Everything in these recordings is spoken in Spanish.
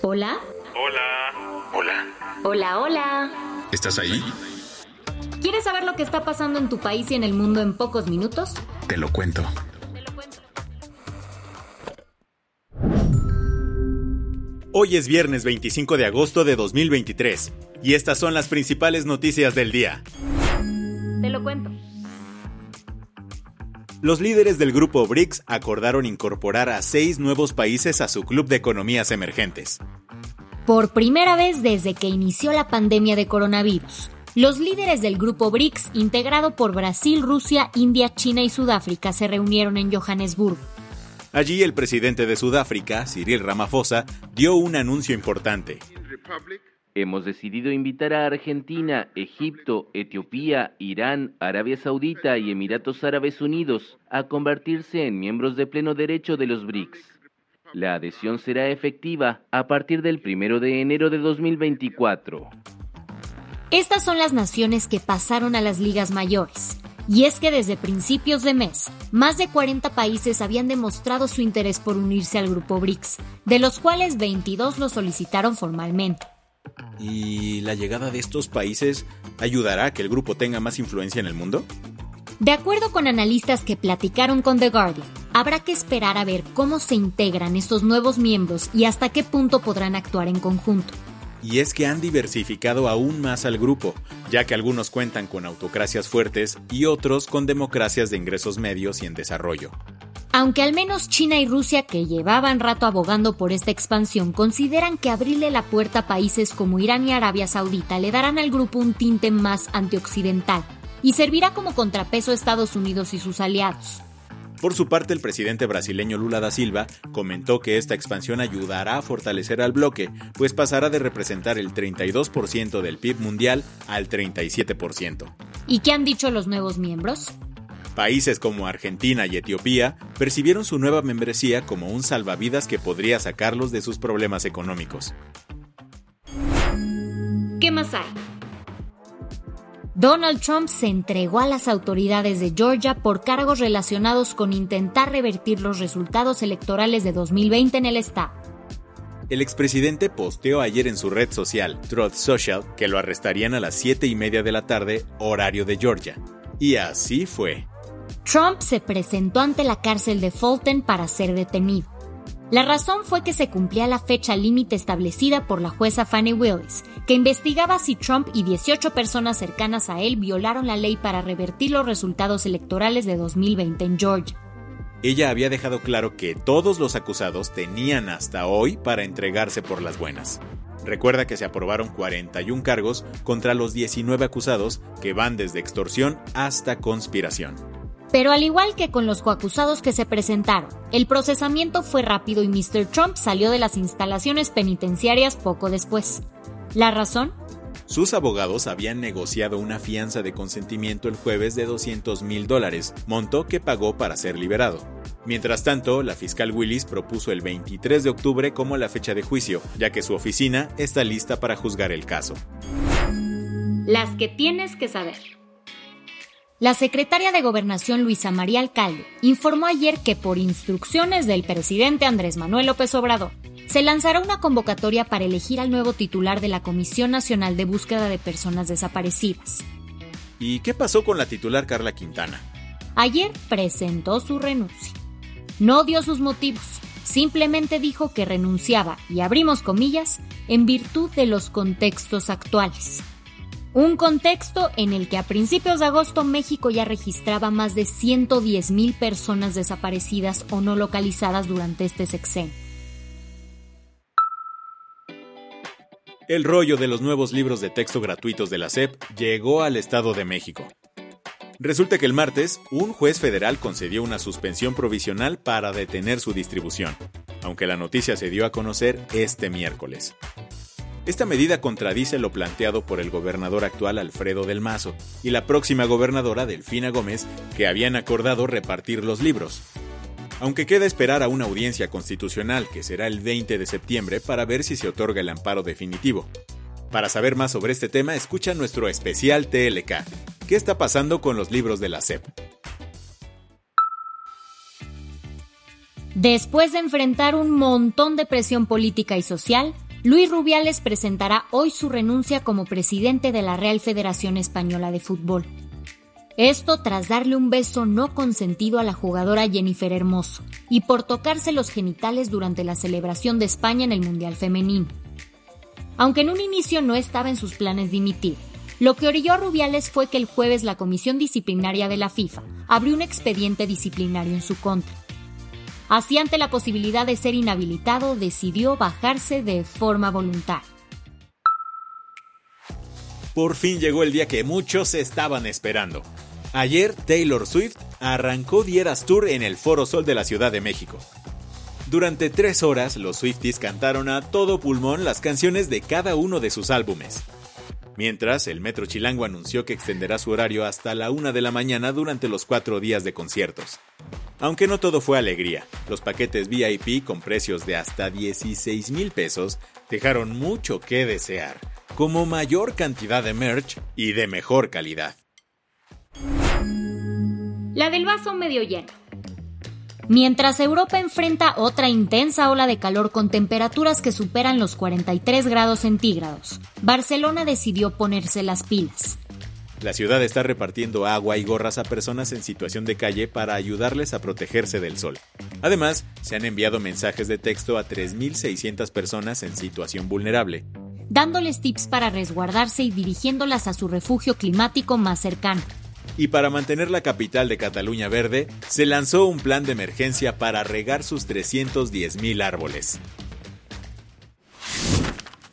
Hola. Hola. Hola. Hola, hola. ¿Estás ahí? ¿Quieres saber lo que está pasando en tu país y en el mundo en pocos minutos? Te lo cuento. Hoy es viernes 25 de agosto de 2023 y estas son las principales noticias del día. Te lo cuento. Los líderes del grupo BRICS acordaron incorporar a seis nuevos países a su club de economías emergentes. Por primera vez desde que inició la pandemia de coronavirus, los líderes del grupo BRICS, integrado por Brasil, Rusia, India, China y Sudáfrica, se reunieron en Johannesburgo. Allí el presidente de Sudáfrica, Cyril Ramaphosa, dio un anuncio importante. Hemos decidido invitar a Argentina, Egipto, Etiopía, Irán, Arabia Saudita y Emiratos Árabes Unidos a convertirse en miembros de pleno derecho de los BRICS. La adhesión será efectiva a partir del 1 de enero de 2024. Estas son las naciones que pasaron a las ligas mayores. Y es que desde principios de mes, más de 40 países habían demostrado su interés por unirse al grupo BRICS, de los cuales 22 lo solicitaron formalmente. ¿Y la llegada de estos países ayudará a que el grupo tenga más influencia en el mundo? De acuerdo con analistas que platicaron con The Guardian, habrá que esperar a ver cómo se integran estos nuevos miembros y hasta qué punto podrán actuar en conjunto. Y es que han diversificado aún más al grupo, ya que algunos cuentan con autocracias fuertes y otros con democracias de ingresos medios y en desarrollo. Aunque al menos China y Rusia, que llevaban rato abogando por esta expansión, consideran que abrirle la puerta a países como Irán y Arabia Saudita le darán al grupo un tinte más antioccidental y servirá como contrapeso a Estados Unidos y sus aliados. Por su parte, el presidente brasileño Lula da Silva comentó que esta expansión ayudará a fortalecer al bloque, pues pasará de representar el 32% del PIB mundial al 37%. ¿Y qué han dicho los nuevos miembros? Países como Argentina y Etiopía percibieron su nueva membresía como un salvavidas que podría sacarlos de sus problemas económicos. ¿Qué más hay? Donald Trump se entregó a las autoridades de Georgia por cargos relacionados con intentar revertir los resultados electorales de 2020 en el estado. El expresidente posteó ayer en su red social, Truth Social, que lo arrestarían a las 7 y media de la tarde, horario de Georgia. Y así fue. Trump se presentó ante la cárcel de Fulton para ser detenido. La razón fue que se cumplía la fecha límite establecida por la jueza Fannie Willis, que investigaba si Trump y 18 personas cercanas a él violaron la ley para revertir los resultados electorales de 2020 en Georgia. Ella había dejado claro que todos los acusados tenían hasta hoy para entregarse por las buenas. Recuerda que se aprobaron 41 cargos contra los 19 acusados que van desde extorsión hasta conspiración. Pero al igual que con los coacusados que se presentaron, el procesamiento fue rápido y Mr. Trump salió de las instalaciones penitenciarias poco después. ¿La razón? Sus abogados habían negociado una fianza de consentimiento el jueves de 200 mil dólares, monto que pagó para ser liberado. Mientras tanto, la fiscal Willis propuso el 23 de octubre como la fecha de juicio, ya que su oficina está lista para juzgar el caso. Las que tienes que saber. La secretaria de Gobernación Luisa María Alcalde informó ayer que por instrucciones del presidente Andrés Manuel López Obrador, se lanzará una convocatoria para elegir al nuevo titular de la Comisión Nacional de Búsqueda de Personas Desaparecidas. ¿Y qué pasó con la titular Carla Quintana? Ayer presentó su renuncia. No dio sus motivos, simplemente dijo que renunciaba, y abrimos comillas, en virtud de los contextos actuales. Un contexto en el que a principios de agosto México ya registraba más de 110 mil personas desaparecidas o no localizadas durante este sexenio. El rollo de los nuevos libros de texto gratuitos de la SEP llegó al Estado de México. Resulta que el martes, un juez federal concedió una suspensión provisional para detener su distribución, aunque la noticia se dio a conocer este miércoles. Esta medida contradice lo planteado por el gobernador actual Alfredo del Mazo y la próxima gobernadora Delfina Gómez, que habían acordado repartir los libros. Aunque queda esperar a una audiencia constitucional que será el 20 de septiembre para ver si se otorga el amparo definitivo. Para saber más sobre este tema, escucha nuestro especial TLK, ¿Qué está pasando con los libros de la SEP? Después de enfrentar un montón de presión política y social, Luis Rubiales presentará hoy su renuncia como presidente de la Real Federación Española de Fútbol. Esto tras darle un beso no consentido a la jugadora Jennifer Hermoso y por tocarse los genitales durante la celebración de España en el Mundial Femenino. Aunque en un inicio no estaba en sus planes dimitir, lo que orilló a Rubiales fue que el jueves la Comisión Disciplinaria de la FIFA abrió un expediente disciplinario en su contra. Así, ante la posibilidad de ser inhabilitado, decidió bajarse de forma voluntaria. Por fin llegó el día que muchos estaban esperando. Ayer Taylor Swift arrancó Dieras Tour en el Foro Sol de la Ciudad de México. Durante tres horas, los Swifties cantaron a todo pulmón las canciones de cada uno de sus álbumes. Mientras, el Metro Chilango anunció que extenderá su horario hasta la una de la mañana durante los cuatro días de conciertos. Aunque no todo fue alegría, los paquetes VIP con precios de hasta 16 mil pesos dejaron mucho que desear, como mayor cantidad de merch y de mejor calidad. La del vaso medio lleno. Mientras Europa enfrenta otra intensa ola de calor con temperaturas que superan los 43 grados centígrados, Barcelona decidió ponerse las pilas. La ciudad está repartiendo agua y gorras a personas en situación de calle para ayudarles a protegerse del sol. Además, se han enviado mensajes de texto a 3.600 personas en situación vulnerable, dándoles tips para resguardarse y dirigiéndolas a su refugio climático más cercano y para mantener la capital de Cataluña verde, se lanzó un plan de emergencia para regar sus 310.000 árboles.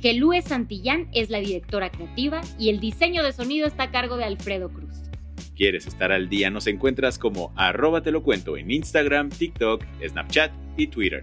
Gelúe Santillán es la directora creativa y el diseño de sonido está a cargo de Alfredo Cruz. ¿Quieres estar al día? Nos encuentras como arroba te lo cuento en Instagram, TikTok, Snapchat y Twitter.